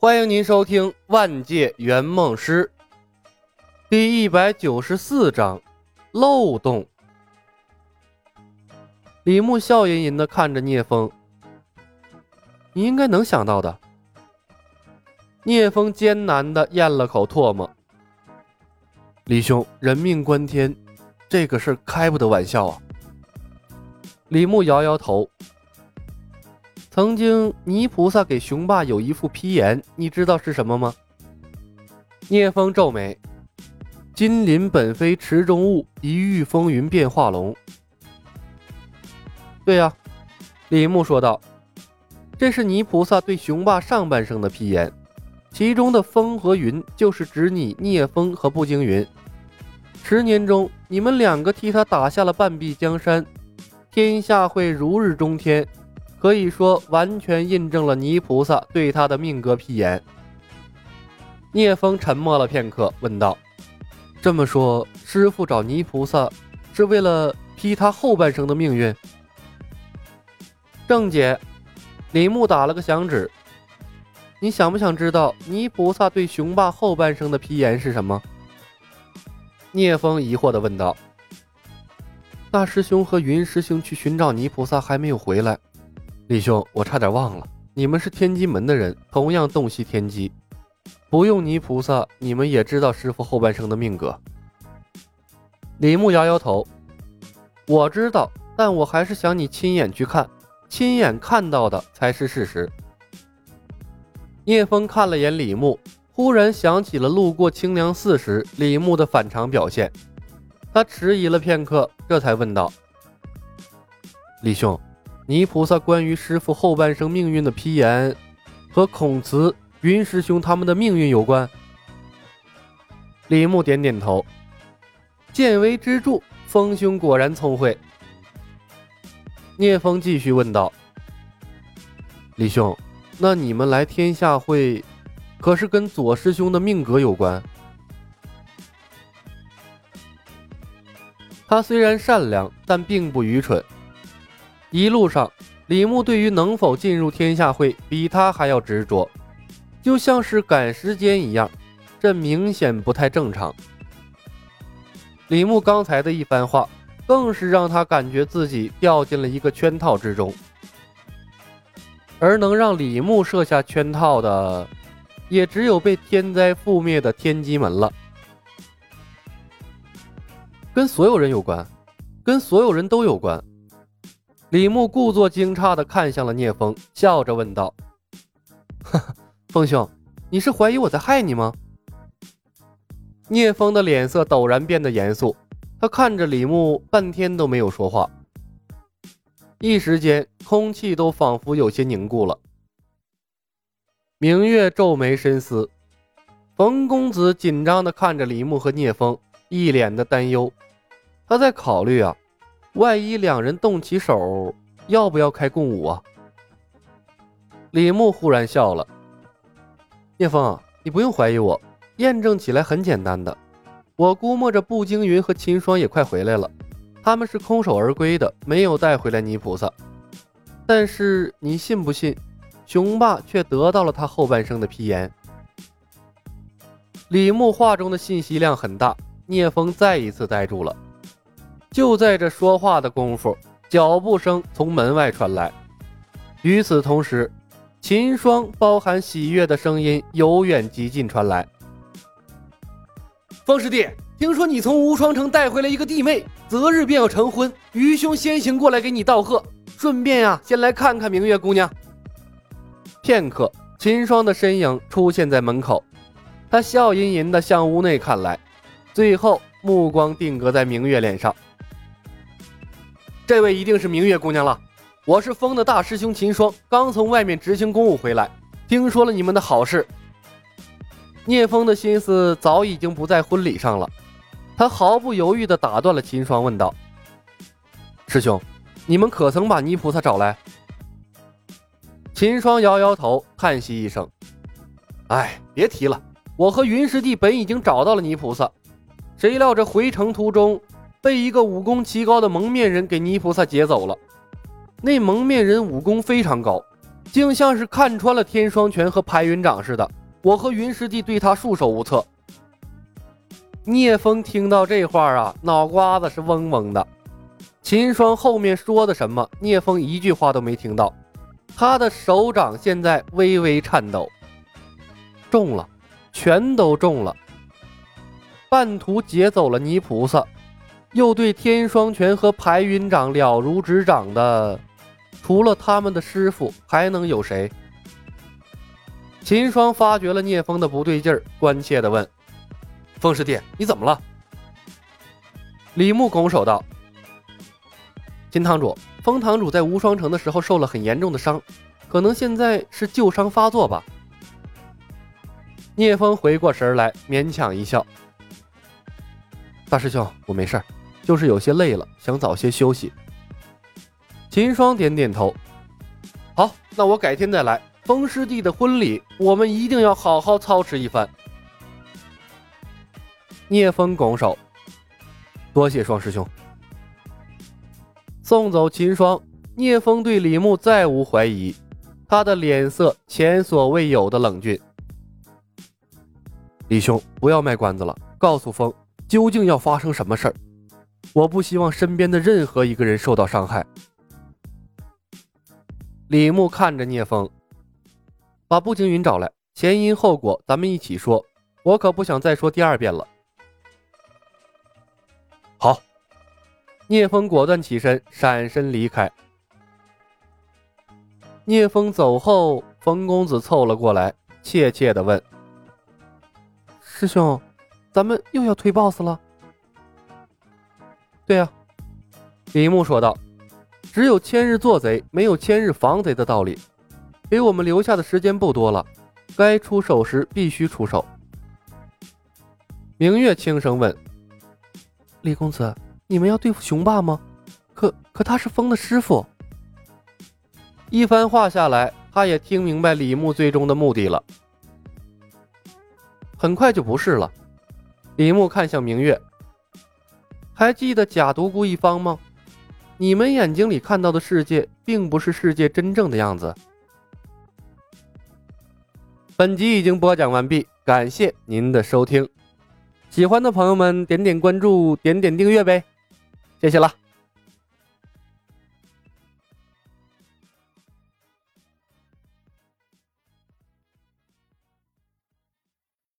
欢迎您收听《万界圆梦师》第一百九十四章漏洞。李牧笑吟吟的看着聂风：“你应该能想到的。”聂风艰难的咽了口唾沫：“李兄，人命关天，这个事开不得玩笑啊。”李牧摇摇头。曾经，泥菩萨给雄霸有一副批言，你知道是什么吗？聂风皱眉：“金鳞本非池中物，一遇风云变化龙。”对呀，李牧说道：“这是泥菩萨对雄霸上半生的批言，其中的风和云就是指你聂风和步惊云。十年中，你们两个替他打下了半壁江山，天下会如日中天。”可以说，完全印证了泥菩萨对他的命格批言。聂风沉默了片刻，问道：“这么说，师傅找泥菩萨是为了批他后半生的命运？”正解。李牧打了个响指：“你想不想知道泥菩萨对雄霸后半生的批言是什么？”聂风疑惑地问道：“大师兄和云师兄去寻找泥菩萨，还没有回来。”李兄，我差点忘了，你们是天机门的人，同样洞悉天机，不用泥菩萨，你们也知道师傅后半生的命格。李牧摇摇头，我知道，但我还是想你亲眼去看，亲眼看到的才是事实。聂风看了眼李牧，忽然想起了路过清凉寺时李牧的反常表现，他迟疑了片刻，这才问道：“李兄。”泥菩萨关于师傅后半生命运的批言，和孔慈、云师兄他们的命运有关。李牧点点头，见微知著，风兄果然聪慧。聂风继续问道：“李兄，那你们来天下会，可是跟左师兄的命格有关？”他虽然善良，但并不愚蠢。一路上，李牧对于能否进入天下会比他还要执着，就像是赶时间一样，这明显不太正常。李牧刚才的一番话，更是让他感觉自己掉进了一个圈套之中。而能让李牧设下圈套的，也只有被天灾覆灭的天机门了。跟所有人有关，跟所有人都有关。李牧故作惊诧地看向了聂风，笑着问道：“哈哈，风兄，你是怀疑我在害你吗？”聂风的脸色陡然变得严肃，他看着李牧，半天都没有说话。一时间，空气都仿佛有些凝固了。明月皱眉深思，冯公子紧张地看着李牧和聂风，一脸的担忧。他在考虑啊。万一两人动起手，要不要开共舞啊？李牧忽然笑了：“聂风，你不用怀疑我，验证起来很简单的。我估摸着步惊云和秦霜也快回来了，他们是空手而归的，没有带回来泥菩萨。但是你信不信，雄霸却得到了他后半生的批言。”李牧话中的信息量很大，聂风再一次呆住了。就在这说话的功夫，脚步声从门外传来。与此同时，秦霜包含喜悦的声音由远及近传来：“风师弟，听说你从无双城带回来一个弟妹，择日便要成婚。愚兄先行过来给你道贺，顺便呀，先来看看明月姑娘。”片刻，秦霜的身影出现在门口，他笑吟吟地向屋内看来，最后目光定格在明月脸上。这位一定是明月姑娘了，我是风的大师兄秦霜，刚从外面执行公务回来，听说了你们的好事。聂风的心思早已经不在婚礼上了，他毫不犹豫地打断了秦霜，问道：“师兄，你们可曾把泥菩萨找来？”秦霜摇摇头，叹息一声：“哎，别提了，我和云师弟本已经找到了泥菩萨，谁料这回程途中……”被一个武功奇高的蒙面人给泥菩萨劫走了。那蒙面人武功非常高，竟像是看穿了天双拳和排云掌似的。我和云师弟对他束手无策。聂风听到这话啊，脑瓜子是嗡嗡的。秦霜后面说的什么，聂风一句话都没听到。他的手掌现在微微颤抖。中了，全都中了。半途劫走了泥菩萨，又对天双拳和排云掌了如指掌的，除了他们的师傅，还能有谁？秦霜发觉了聂风的不对劲儿，关切地问：“风师弟，你怎么了？”李牧拱手道：“秦堂主，风堂主在无双城的时候受了很严重的伤，可能现在是旧伤发作吧。”聂风回过神来，勉强一笑：“大师兄，我没事儿，就是有些累了，想早些休息。”秦霜点点头：“好，那我改天再来。”风师弟的婚礼，我们一定要好好操持一番。聂风拱手，多谢双师兄。送走秦霜，聂风对李牧再无怀疑，他的脸色前所未有的冷峻。李兄，不要卖关子了，告诉风，究竟要发生什么事儿？我不希望身边的任何一个人受到伤害。李牧看着聂风。把步惊云找来，前因后果咱们一起说。我可不想再说第二遍了。好，聂风果断起身，闪身离开。聂风走后，冯公子凑了过来，怯怯的问：“师兄，咱们又要推 BOSS 了？”“对呀。”李牧说道，“只有千日做贼，没有千日防贼的道理。”给我们留下的时间不多了，该出手时必须出手。明月轻声问：“李公子，你们要对付雄霸吗？可可他是风的师傅。”一番话下来，他也听明白李牧最终的目的了。很快就不是了。李牧看向明月：“还记得假独孤一方吗？你们眼睛里看到的世界，并不是世界真正的样子。”本集已经播讲完毕，感谢您的收听。喜欢的朋友们点点关注，点点订阅呗，谢谢了。